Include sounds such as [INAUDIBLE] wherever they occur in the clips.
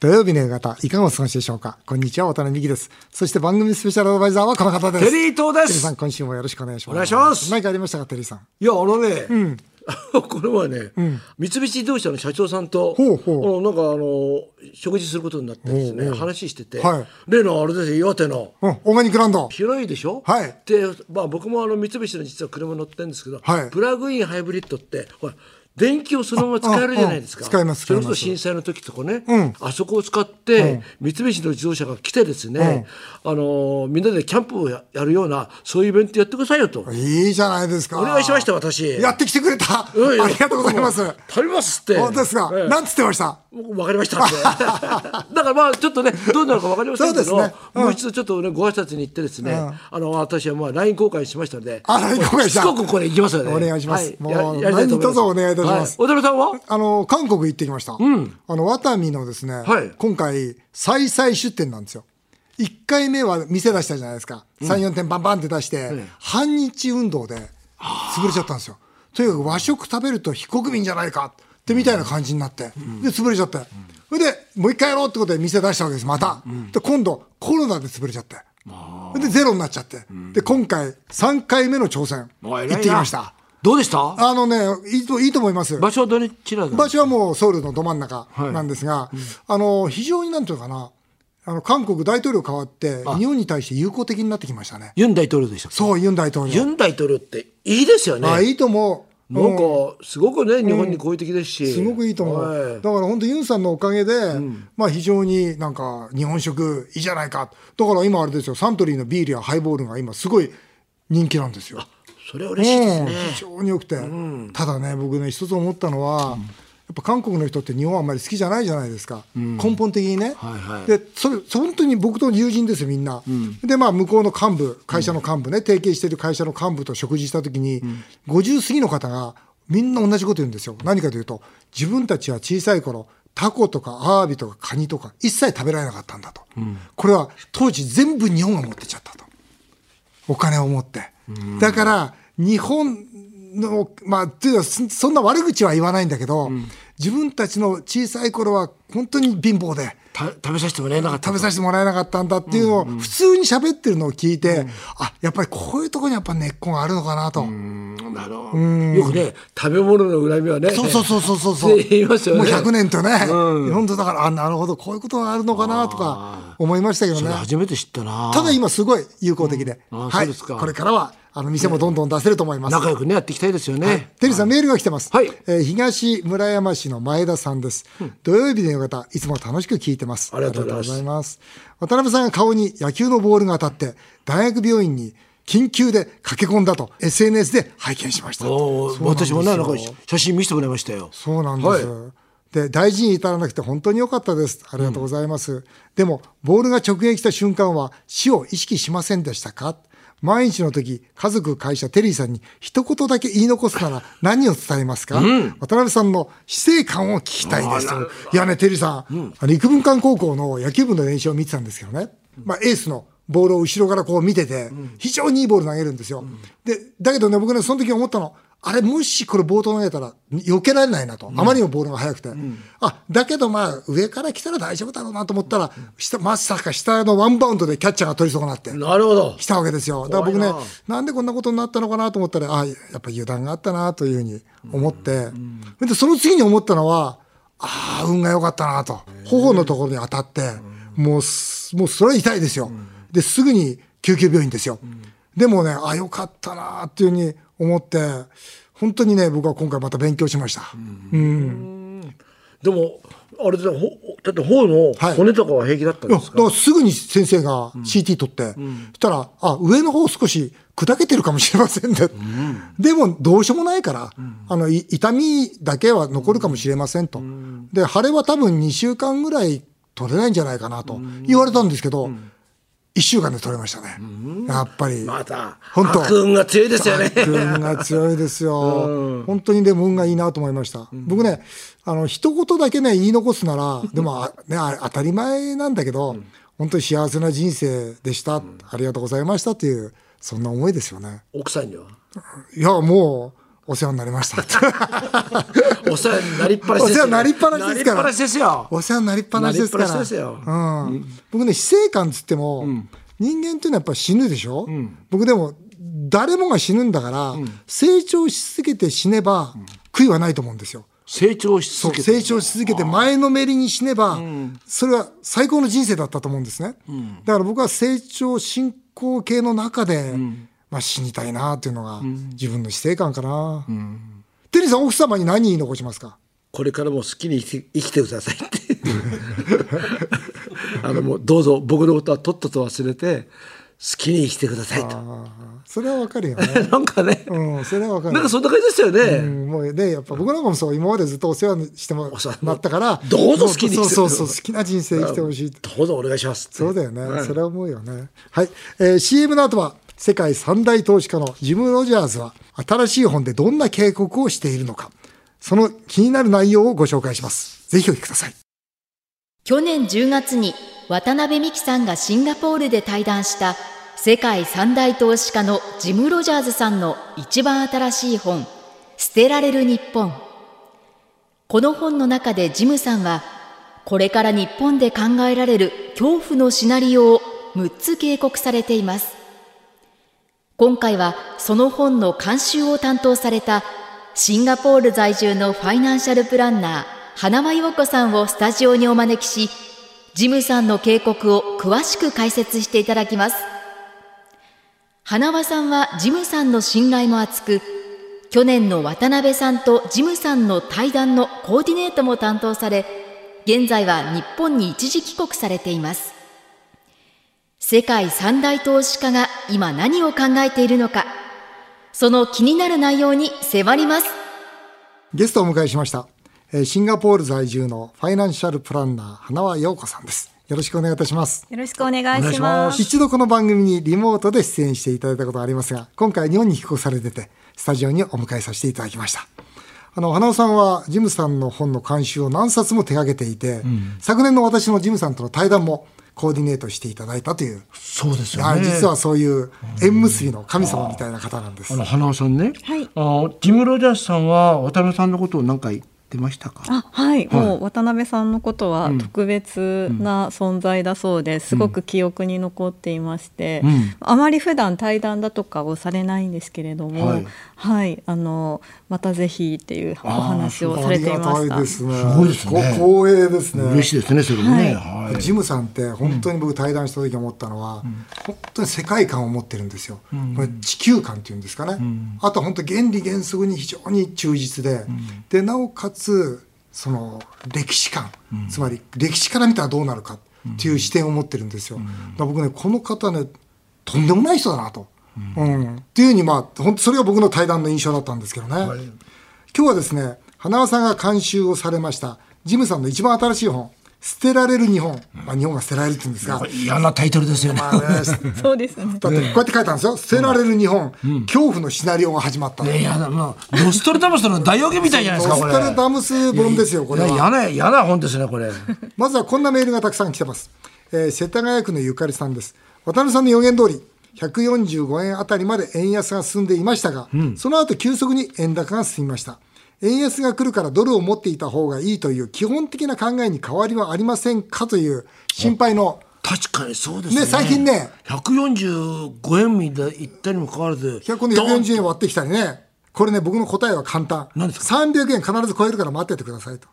土曜日の夕方、いかがお過ごしでしょうか？こんにちは、渡辺美希です。そして番組スペシャルアドバイザーはこの方です。テリー東です。テリーさん、今週もよろしくお願いします。お願いします。何かありましたか、テリーさん？いやあのね、[LAUGHS] これはね、三菱自動車の社長さんとほうほう。あのなんかあの食事することになってですね。話してて、はい。例のあれですよ岩手の。うん、オーガニックランド。広いでしょ、はい。で、まあ、僕もあの三菱の実は車乗ってるんですけど、はい。プラグインハイブリッドってほら電気をそのまま使えるじゃないですか。使えますそれこそ震災の時とかね、うんあそこを使って、三菱の自動車が来てですね、あのみんなでキャンプをややるようなそういうイベントやってくださいよと。いいじゃないですか。お願いしました私。やってきてくれた。うんありがとうございます。食べますって。本当ですか。ええなんつってました？わかりました。[LAUGHS] だからまあちょっとねどうなるかわかりませんけど、ねうんもう一度ちょっとねご挨拶に行ってですね、あの私はまあ LINE 交換しましたので、あ LINE 交換したしつこくこれ行きますよね。お願いしますはいもうややりたいと思います何卒お願いいたしますはい小田さんは？あの、韓国行ってきました。あの、ワタミのですね、はい今回、再々出店なんですよ。1回目は店出したじゃないですか。3、4店バンバンって出して、半日運動で潰れちゃったんですよ。とにかく和食食べると非国民じゃないかってみたいな感じになって、で、潰れちゃって。それで、もう一回やろうってことで店出したわけです、また。で、今度、コロナで潰れちゃって。で、ゼロになっちゃって。で、今回、3回目の挑戦、行ってきました。どうでした？あのね、いいと、いいと思います。場所はどちらだ？場所はもうソウルのど真ん中なんですが、あの非常になんていうのかなあの韓国大統領変わって日本に対して友好的になってきましたね。ユン大統領でした。そうユン大統領。ユン大統領っていいですよね。あいいと思う。なんかすごくね日本に好意的ですし、すごくいいと思う、はい。だから本当ユンさんのおかげで、まあ非常になんか日本食いいじゃないか。だから今あれですよ。サントリーのビールやハイボールが今すごい人気なんですよそれは嬉しいですね。うん非常に良くて、ただね僕ね一つ思ったのは、やっぱ韓国の人って日本あんまり好きじゃないじゃないですか、根本的にね、はいはい。でそれ本当に僕と友人ですよみんな、でまあ向こうの幹部会社の幹部ね、提携してる会社の幹部と食事した時に、50過ぎの方がみんな同じこと言うんですよ。何かというと自分たちは小さい頃タコとかアワビとかカニとか一切食べられなかったんだと、これは当時全部日本が持ってっちゃったと。お金を持って。だから、日本の、まあ、というかそそんな悪口は言わないんだけど、自分たちの小さい頃は本当に貧乏で、た食べさせてもらえなかった食べさせてもらえなかったんだっていうのを普通に喋ってるのを聞いて、あ、やっぱりこういうところにやっぱ根っこがあるのかなと。うん。なるほど。よくね食べ物の恨みはねそうそうそうそうそう。言いますよね。もう100年とね、本当だから、あ、なるほど、こういうことがあるのかなとか思いましたけどね。初めて知ったな。ただ今すごい有効的で、あはい、これからはあの店もどんどん出せると思います。仲良くねやっていきたいですよね、テリーさん、メールが来てます。はいえー東村山市の前田さんです。土曜日の夕方、いつも楽しく聞いてます。ありがとうございます渡辺さんが顔に野球のボールが当たって、大学病院に緊急で駆け込んだと SNS で拝見しました。私もねなんか写真見せてもらいましたよそうなんです。はで大事に至らなくて本当に良かったです。ありがとうございます。でもボールが直撃した瞬間は死を意識しませんでしたか？毎日の時家族会社テリーさんに一言だけ言い残すなら何を伝えますか、渡辺さんの死生観を聞きたいです。いやねテリーさん、あの陸文館高校の野球部の練習を見てたんですけどね、まあ、エースのボールを後ろからこう見てて、非常にいいボール投げるんですよ。で、だけどね、僕ね、その時思ったの、あれ、もしこれボート投げたら避けられないなと。あまりにもボールが速くて。あ、だけどまあ、上から来たら大丈夫だろうなと思ったら、下、まさか下のワンバウンドでキャッチャーが取り損なって。なるほど来たわけですよ。だから僕ねな、なんでこんなことになったのかなと思ったら、あやっぱ油断があったなというふうに思って、で、その次に思ったのは、ああ、運が良かったなと。頬のところに当たって、もうす、もうそれは痛いですよ。で、すぐに救急病院ですよ。でもね、あ良かったなっていうふうに思って、本当にね、僕は今回また勉強しました。でもあれだほだって頬のはい。骨とかは平気だったんですか、からすぐに先生が CT 取って、そしたら、あ、上の方少し砕けてるかもしれませんね。でも、どうしようもないから、あの、い痛みだけは残るかもしれませんと。で、腫れは多分2週間ぐらい取れないんじゃないかなと言われたんですけど、1週間で取れましたね。やっぱり。また本当悪運が強いですよね運が強いですよ。[LAUGHS] 本当にでも運がいいなと思いました。僕ね、あの、一言だけね、言い残すなら、[LAUGHS] でも、あね、あ当たり前なんだけど、本当に幸せな人生でした。ありがとうございましたという、そんな思いですよね。奥さんには？いや、もう、お世話になりました。[LAUGHS] お世話になりっぱなしおですよ世話になりっぱなしですから。お世話になりっぱなしですから。うん。僕ね、死生観つっても、人間っていうのはやっぱ死ぬでしょ、僕でも、誰もが死ぬんだから、成長し続けて死ねば、悔いはないと思うんですよ。成長し続けて。成長し続けて前のめりに死ねば、それは最高の人生だったと思うんですね、だから僕は成長進行形の中で、まあ、死にたいなっていうのが自分の死生観かな、テリーさん奥様に何言い残しますか？これからも好きに生きて生きてくださいって。[LAUGHS] あのもうどうぞ僕のことはとっとと忘れて好きに生きてくださいと。それはわかるよね。[LAUGHS] なんかね、うんそれはわかる。なんかそんな感じですよね、うんもうねやっぱ僕なんかもそう今までずっとお世話しても世話らった。からどうぞ好きに生きてそうそうそう好きな人生生きてほしいどうぞお願いしますって。そうだよね、それは思うよね。はい、えー CM の後は世界三大投資家のジム・ロジャーズは新しい本でどんな警告をしているのか、その気になる内容をご紹介します。ぜひお聞きください。去年10月に渡辺美樹さんがシンガポールで対談した世界三大投資家のジム・ロジャーズさんの一番新しい本「捨てられる日本」この本の中でジムさんはこれから日本で考えられる恐怖のシナリオを6つ警告されています今回はその本の監修を担当されたシンガポール在住のファイナンシャルプランナー花輪陽子さんをスタジオにお招きしジムさんの警告を詳しく解説していただきます。花輪さんはジムさんの信頼も厚く去年の渡辺さんとジムさんの対談のコーディネートも担当され現在は日本に一時帰国されています。世界三大投資家が今何を考えているのかその気になる内容に迫りますゲストをお迎えしました。えーシンガポール在住のファイナンシャルプランナー花輪陽子さんです。よろしくお願いいたします。よろしくお願いしま。します一度この番組にリモートで出演していただいたことがありますが、今回日本に帰国されてて、スタジオにお迎えさせていただきました。あの、花尾さんはジムさんの本の監修を何冊も手掛けていて、昨年の私のジムさんとの対談もコーディネートしていただいたという、そうですはい実はそういう縁結びの神様みたいな方なんです。あ。の花尾さんね、はい。あジム・ロジャースさんは渡辺さんのことを何か言ってましたか？あはい、もう渡辺さんのことは特別な存在だそうですごく記憶に残っていまして、うん。あまり普段対談だとかをされないんですけれども、ははい。い、あのまたぜひっていうお話をされていまあした。りがたいですね。すごいですね。こ光栄ですね。嬉しいですねそれもね、はい。ジムさんって本当に僕対談した時思ったのは、本当に世界観を持ってるんですよ、これ地球観っていうんですかね、あと本当原理原則に非常に忠実で、でなおかつその歴史観、つまり歴史から見たらどうなるかっていう視点を持ってるんですよ、だ僕ねこの方ねとんでもない人だなと、うん。っていうふうにまあ本当それが僕の対談の印象だったんですけどね、今日はですね花輪さんが監修をされましたジムさんの一番新しい本「捨てられる日本」まあ、日本が捨てられるって言うんですが、嫌なタイトルですよね、まあね、[LAUGHS] そうですね。だってこうやって書いたんですよ「捨てられる日本、恐怖のシナリオが始まった」ね嫌な。もうノストルダムスの大予言みたいじゃないですかこストルダムス本ですよこれいやは嫌な嫌な本ですねこれ。[LAUGHS] まずはこんなメールがたくさん来てます、えー世田谷区のゆかりさんです。渡辺さんの予言通り145円あたりまで円安が進んでいましたが、その後急速に円高が進みました円安が来るからドルを持っていた方がいいという基本的な考えに変わりはありませんかという心配の確かにそうですね。ね最近ね。145円みたい言ったにもかかわらず100今度140円割ってきたりね。これね僕の答えは簡単。何です300円必ず超えるから待っててくださいと。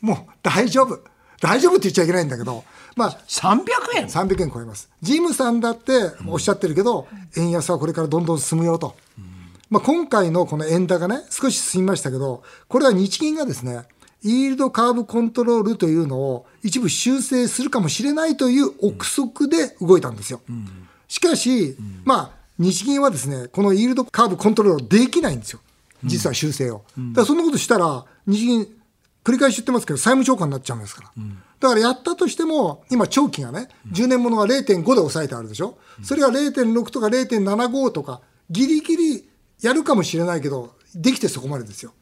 もう大丈夫。大丈夫って言っちゃいけないんだけど。まあ300円？300円超えます。ジムさんだっておっしゃってるけど、円安はこれからどんどん進むよと、まあ、今回のこの円高ね少し進みましたけどこれは日銀がですねイールドカーブコントロールというのを一部修正するかもしれないという憶測で動いたんですよ。しかし、まあ、日銀はですね、このイールドカーブコントロールできないんですよ。実は修正を。だからそんなことしたら、日銀、繰り返し言ってますけど、債務超過になっちゃうんですから。だからやったとしても、今、長期がね、10年ものが0.5で抑えてあるでしょ。それが0.6とか0.75とか、ギリギリやるかもしれないけど、できてそこまでですよ。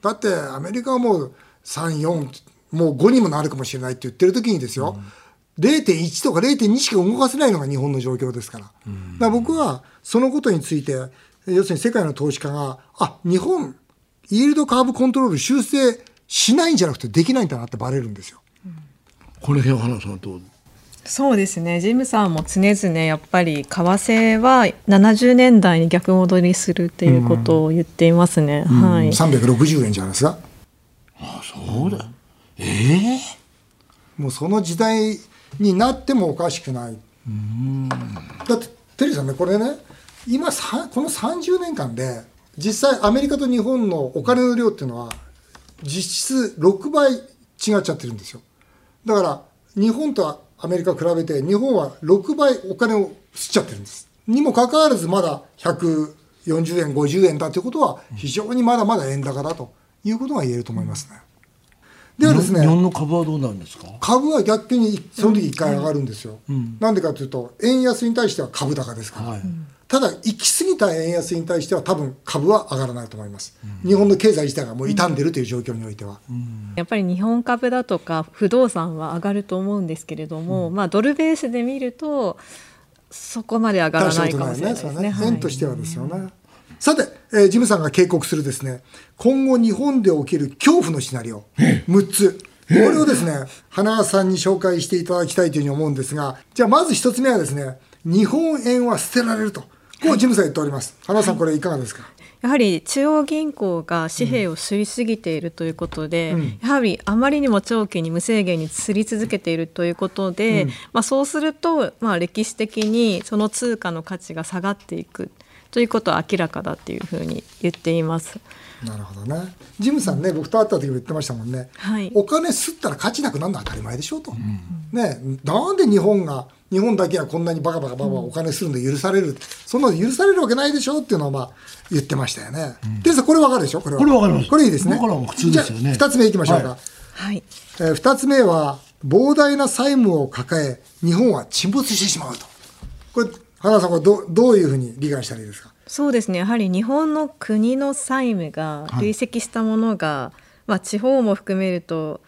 だって、アメリカはもう3、4、もう5にもなるかもしれないって言ってる時にですよ、0.1とか0.2しか動かせないのが日本の状況ですから。だから僕はそのことについて、要するに世界の投資家が、あ、日本、イールドカーブコントロール修正しないんじゃなくてできないんだなってバレるんですよ。この辺花さんどう？そうですね。ジムさんも常々やっぱり為替は70年代に逆戻りするっていうことを言っていますね、はい。360円じゃないですか。あそうだ。ええもうその時代になってもおかしくない。だってテリーさんねこれね今さこの30年間で実際アメリカと日本のお金の量っていうのは実質6倍違っちゃってるんですよ。だから日本とアメリカ比べて日本は6倍お金を吸っちゃってるんです。にもかかわらずまだ140円50円だということは非常にまだまだ円高だということが言えると思いますね。ではですね日本の株はどうなるんですか？株は逆にその時一回上がるんですよ、なんでかというと円安に対しては株高ですから、はい。ただ行き過ぎた円安に対しては多分株は上がらないと思います、日本の経済自体がもう傷んでるという状況においては、やっぱり日本株だとか不動産は上がると思うんですけれども、まあドルベースで見るとそこまで上がらないかもしれないですね。それははい。円としてはですよね。さて、えージムさんが警告するですね、今後日本で起きる恐怖のシナリオ、6つ。これをですね、花輪さんに紹介していただきたいというふうに思うんですが、じゃあまず一つ目はですね、日本円は捨てられると。こうジムさん言っております。花輪さんこれいかがですか、やはり中央銀行が紙幣を吸いすぎているということで、やはりあまりにも長期に無制限に吸り続けているということで、まあ、そうすると、まあ、歴史的にその通貨の価値が下がっていくということは明らかだというふうに言っています。なるほどね。ジムさんね、僕と会った時も言ってましたもんね。はいお金吸ったら価値なくなるのは当たり前でしょうと。ね、なんで日本が、日本だけはこんなにバカバカバカお金するの許される、そんなの許されるわけないでしょっていうのはまあ言ってましたよね。でさこれわかるでしょ？これは。これわかりますこれいいですね。普通ですよねじゃあ二つ目いきましょうか。はいはいえー二つ目は、膨大な債務を抱え、日本は沈没してしまうと。これ、花さん、これどうどういうふうに理解したらいいですか？そうですね。やはり日本の国の債務が累積したものが、まあ、地方も含めると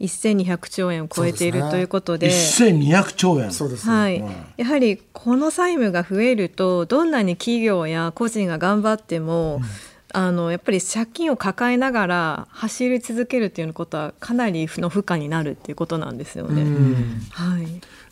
1200兆円を超えているということで。1200兆円。そうです。はい、やはりこの債務が増えるとどんなに企業や個人が頑張っても、あのやっぱり借金を抱えながら走り続けるっていうことはかなりの負荷になるっていうことなんですよね。は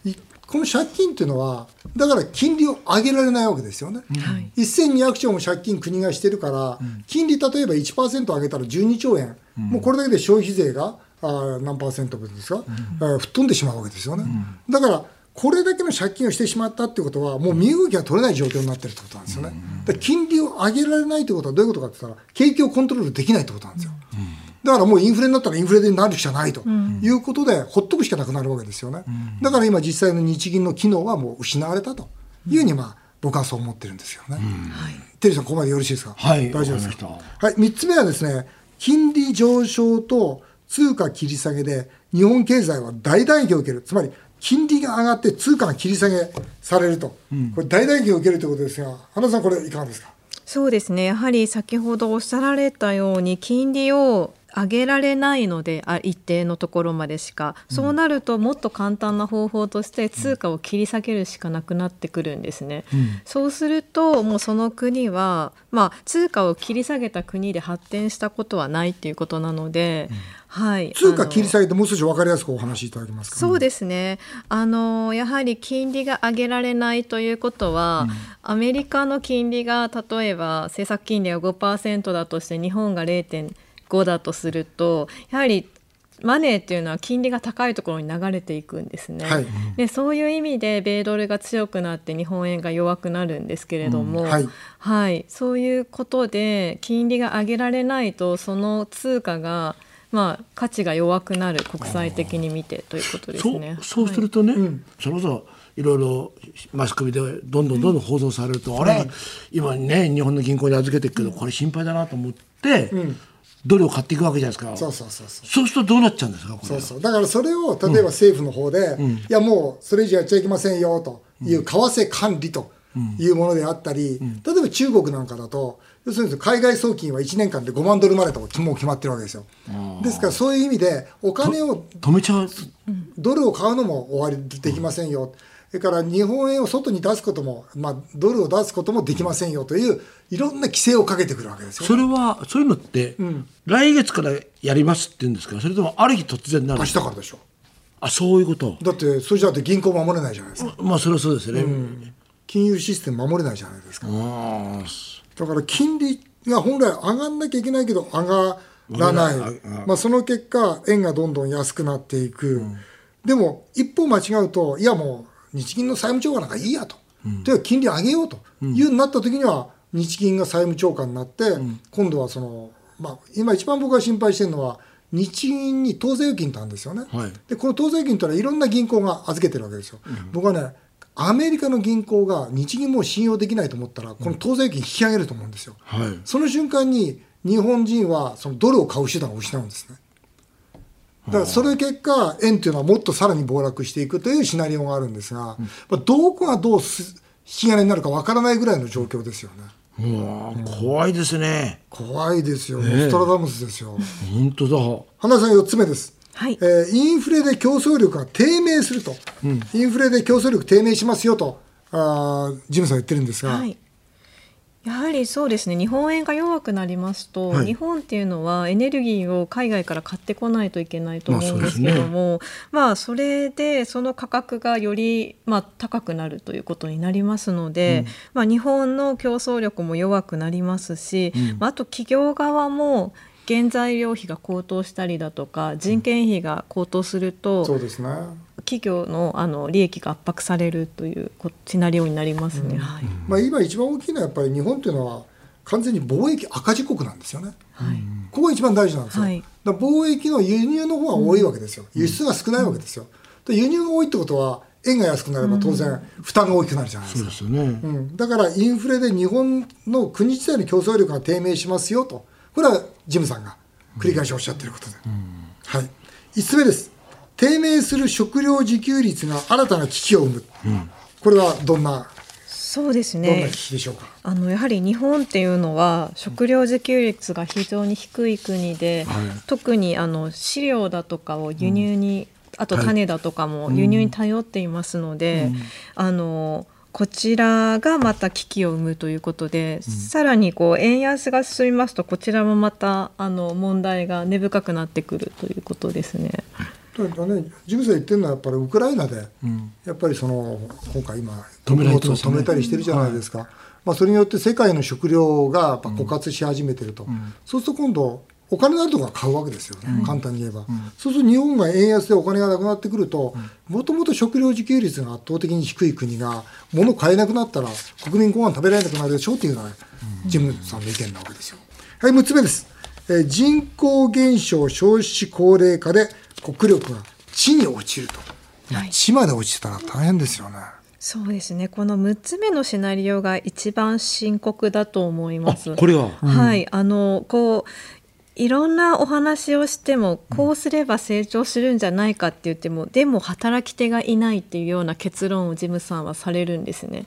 い、いこの借金っていうのは、だから金利を上げられないわけですよね。はい。1200兆も借金国がしてるから、金利例えば1%上げたら12兆円、もうこれだけで消費税があー何パーセント分ですか、あー吹っ飛んでしまうわけですよね。だからこれだけの借金をしてしまったってことは、もう身動きが取れない状況になってるってことなんですよね。だから金利を上げられないってことはどういうことかって言ったら、景気をコントロールできないってことなんですよ。だからもうインフレになったらインフレになるしかないということで、ほっとくしかなくなるわけですよね。だから今実際の日銀の機能はもう失われたと。いうふうに、まあ、僕はそう思ってるんですよね。テリーさん、ここまでよろしいですか？はい大丈夫ですか？はい、3つ目はですね、金利上昇と通貨切り下げで、日本経済は大打撃を受ける。つまり、金利が上がって通貨が切り下げされると。これ大打撃を受けるということですが、花さん、これいかがですか？そうですね。やはり先ほどおっしゃられたように金利を上げられないのであ一定のところまでしか、そうなるともっと簡単な方法として通貨を切り下げるしかなくなってくるんですね、そうするともうその国は、まあ、通貨を切り下げた国で発展したことはないっていうことなので、はい、通貨切り下げてもう少し分かりやすくお話しいただけますか？そうですね。あのやはり金利が上げられないということは、アメリカの金利が例えば政策金利が5%だとして日本が0.5だとするとやはりマネーっていうのは金利が高いところに流れていくんですね、はい。でそういう意味で米ドルが強くなって日本円が弱くなるんですけれども、うん。はい。はい、そういうことで金利が上げられないとその通貨が、まあ、価値が弱くなる国際的に見てということですそうね。そうするとね、それこそいろいろマスコミでどんどんどんどん報道されると、あれ今ね日本の銀行に預けてるけどこれ心配だなと思って、ドルを買っていくわけじゃないですか。そうそうそうそう。そうするとどうなっちゃうんですかこれそうそう。だからそれを例えば政府の方で、いやもうそれ以上やっちゃいけませんよという為替管理というものであったり、例えば中国なんかだと要するに海外送金は1年間で5万ドルまでともう決まってるわけですよ。ですからそういう意味でお金を止めちゃう？ドルを買うのも終わりできませんよ、それから日本円を外に出すことも、まあ、ドルを出すこともできませんよといういろんな規制をかけてくるわけですよ、それはそういうのって、来月からやりますって言うんですか？それともある日突然なる明日からでしょあそういうこと？だってそれじゃあ銀行守れないじゃないですか。まあそれはそうですよね、金融システム守れないじゃないですか。あだから金利が本来上がんなきゃいけないけど上がらない、上がらないまあ、その結果円がどんどん安くなっていく、でも一方間違うといやもう日銀の債務超過なんかいいやと、うか金利上げようと。いうなった時には日銀が債務超過になって、今度はその、まあ、今一番僕が心配してるのは日銀に当座預金ってあるんですよね、はい。でこの当座預金というのはいろんな銀行が預けてるわけですよ、僕はねアメリカの銀行が日銀もう信用できないと思ったらこの当座預金引き上げると思うんですよ、はい。その瞬間に日本人はそのドルを買う手段を失うんですねだからそれ結果円というのはもっとさらに暴落していくというシナリオがあるんですが、まあ、どこがどうす引き金になるかわからないぐらいの状況ですよね。怖いですね。怖いですよ、ノストラダムスですよ。本当だ。花さん4つ目です。はい。えーインフレで競争力が低迷すると、インフレで競争力低迷しますよとあージムさん言ってるんですが、はい。やはりそうですね。日本円が弱くなりますと、はい。日本っていうのはエネルギーを海外から買ってこないといけないと思うんですけども、まあそれでその価格がよりまあ高くなるということになりますので、まあ日本の競争力も弱くなりますし、まああと企業側も原材料費が高騰したりだとか人件費が高騰すると、そうですね企業のあの利益が圧迫されるというこシナリオになりますね。はい。まあ、今一番大きいのはやっぱり日本というのは完全に貿易赤字国なんですよね。はい。ここが一番大事なんですよ。はいだ貿易の輸入の方が多いわけですよ。輸出が少ないわけですよ。で輸入が多いってことは円が安くなれば当然負担が大きくなるじゃないですか。そうですよね、うん、だからインフレで日本の国自体の競争力が低迷しますよとこれはジムさんが繰り返しおっしゃっていることで、はい、5つ目です低迷する食料自給率が新たな危機を生む、これはどんなそうですね。危機でしょうか、あのやはり日本っていうのは食料自給率が非常に低い国で、特にあの飼料だとかを輸入に、あと種だとかも輸入に頼っていますので、あのこちらがまた危機を生むということで、さらにこう円安が進みますとこちらもまたあの問題が根深くなってくるということですね。とにかくね、ジムさん言ってるのはやっぱりウクライナで、やっぱりその今回今止めね。止めたりしてるじゃないですか、まあ、それによって世界の食料が枯渇し始めてると、そうすると今度お金のあるところが買うわけですよね、簡単に言えば、そうすると日本が円安でお金がなくなってくるともともと食料自給率が圧倒的に低い国が物を買えなくなったら国民ご飯食べられなくなるでしょうっていうのがジムさんの意見なわけですよ。はい6つ目です、えー人口減少少子高齢化で国力が地に落ちると、まあはい。地まで落ちたら大変ですよね。そうですね。この6つ目のシナリオが一番深刻だと思います。これは、はい、あのこういろんなお話をしてもこうすれば成長するんじゃないかって言っても、でも働き手がいないっていうような結論をジムさんはされるんですね。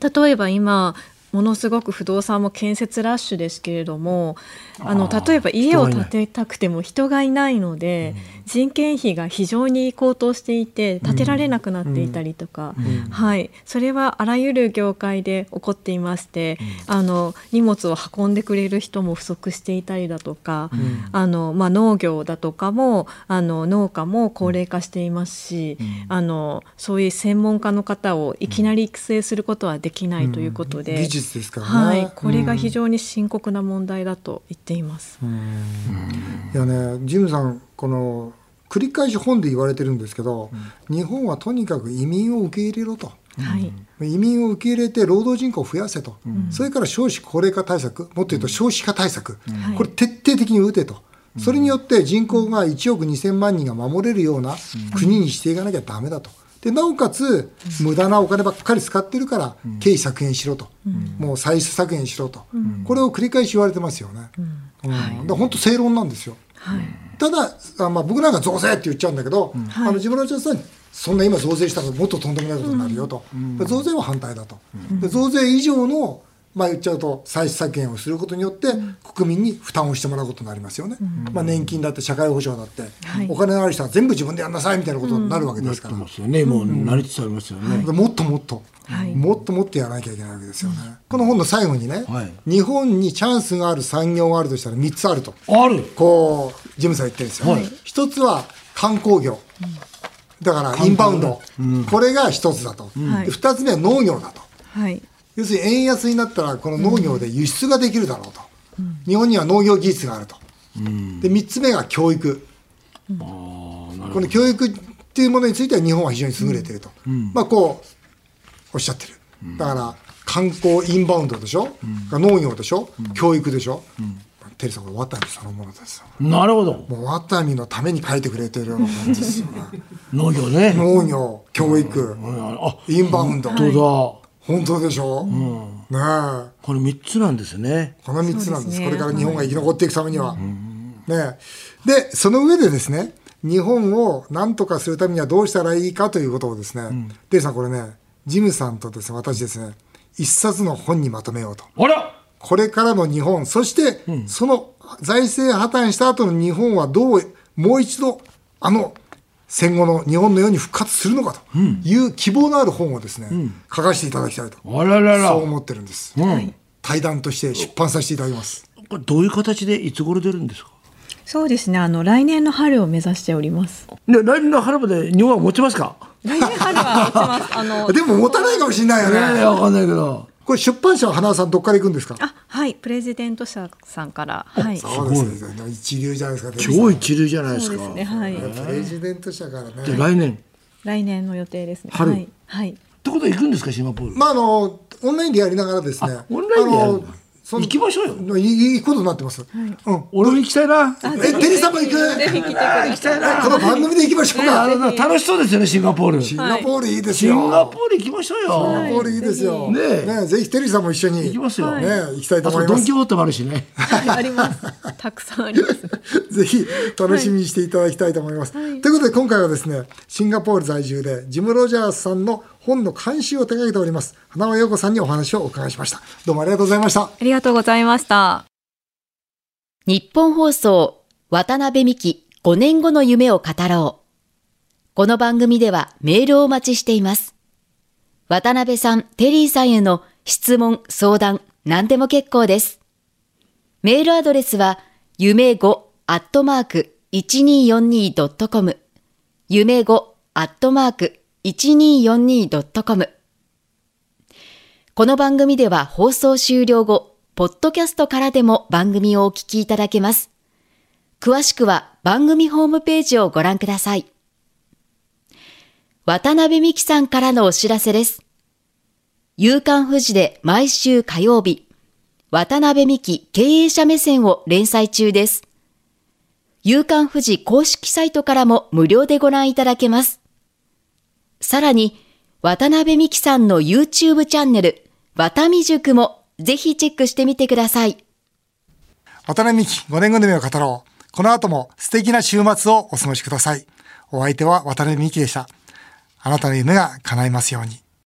例えば今ものすごく不動産も建設ラッシュですけれどもあの例えば家を建てたくても人がいないので、人件費が非常に高騰していて建てられなくなっていたりとか、はい、それはあらゆる業界で起こっていまして、あの荷物を運んでくれる人も不足していたりだとか、あのまあ、農業だとかもあの農家も高齢化していますし、あのそういう専門家の方をいきなり育成することはできないということで、技術ですからね、はい、これが非常に深刻な問題だと言っています。いやねジムさんこの繰り返し本で言われてるんですけど、日本はとにかく移民を受け入れろと。はい、移民を受け入れて労働人口を増やせと、それから少子高齢化対策。もっと言うと少子化対策、これ徹底的に打てと、それによって人口が1億2000万人が守れるような国にしていかなきゃだめだと。でなおかつ、無駄なお金ばっかり使ってるから、経費削減しろと、もう歳出削減しろと、これを繰り返し言われてますよね。うん。本当、正論なんですよ。ただ、あまあ、僕なんか増税って言っちゃうんだけど、あの自分の調査にそんな今増税したらもっととんでもないことになるよと、増税は反対だと、で増税以上のまあ言っちゃうと歳出削減をすることによって国民に負担をしてもらうことになりますよね。まあ年金だって社会保障だって、はいお金のある人は全部自分でやんなさいみたいなことになるわけですから。ますよねもう慣れてちゃいますよね、もっともっと、はいもっともっとやらなきゃいけないわけですよね。この本の最後にね、はい日本にチャンスがある産業があるとしたら3つあると。あるこう、ジムさん言ってるんですよ。はい一つは観光業。だからインバウンド。これが一つだと。はいで二つ目は農業だと。はい要するに円安になったらこの農業で輸出ができるだろうと。日本には農業技術があると。で、三つ目が教育。この教育っていうものについては日本は非常に優れていると。まあこう、おっしゃってる。だから観光インバウンドでしょ、農業でしょ、教育でしょ、テリーさんこれワタミそのものですよ。なるほど。もうワタミのために書いてくれてるような感じですよ。ね。[LAUGHS] 農業ね。農業、教育、あインバウンド。本当だ本当でしょ、ねえ。これ三つなんですね。この3つなんです。ね。これから日本が生き残っていくためには。ねえ。で、その上でですね、日本を何とかするためにはどうしたらいいかということをですね、デイさんこれね、ジムさんとですね、私ですね、一冊の本にまとめようと。あら！これからの日本、そして、その財政破綻した後の日本はどう、もう一度、あの、戦後の日本のように復活するのかという希望のある本をですね、書かせていただきたいと。あららら。そう思ってるんです。うん。対談として出版させていただきます。これどういう形でいつ頃出るんですか？そうですね。あの来年の春を目指しております。で来年の春まで日本は持ちますか？来年春は持ちます。あの [LAUGHS] でも持たないかもしれないよええね。わかんないけどこれ出版社は花輪さんどっから行くんですか？あはいプレジデント社さんからはい。そそうですね。一流じゃないですか。超一流じゃないですか。うですねはい。プレジデント社からでね。来年？来年の予定ですね。春？はい、はい、ってことは行くんですかシンガポール？まああのオンラインでやりながらですね。あオンラインでその行きましょうよい行くことになってます。うん。俺も行きたいなえテリーさんも行く？ぜひ来てくださいえこの番組で行きましょうか。あの楽しそうですよねシンガポールシシンガポールいいですンよ。ガポール行きましょうシンガよポールいいですよ。ねえねぜひテリーさんも一緒に行きますよね行きたいと思います。こドンキホーテもあるしねありますたくさんあります [LAUGHS] ぜひ楽しみにしていただきたいと思います。ということで今回はですね、シンガポール在住でジム・ロジャースさんの本の監修を手掛けております、花輪陽子さんにお話をお伺いしました。どうもありがとうございました。ありがとうございました日本放送渡辺美希5年後の夢を語ろう。この番組ではメールをお待ちしています。渡辺さん、テリーさんへの質問、相談、何でも結構です。メールアドレスは、夢5アットマーク 1242.com 夢5アットマーク 1242.com この番組では放送終了後、ポッドキャストからでも番組をお聞きいただけます。詳しくは番組ホームページをご覧ください。渡辺美希さんからのお知らせです。夕刊富士で毎週火曜日、渡辺美希経営者目線を連載中です。夕刊富士公式サイトからも無料でご覧いただけます。さらに、渡辺美希さんの YouTube チャンネル、渡美塾もぜひチェックしてみてください。渡辺美希5年組の夢を語ろう。この後も素敵な週末をお過ごしください。お相手は渡辺美希でした。あなたの夢が叶いますように。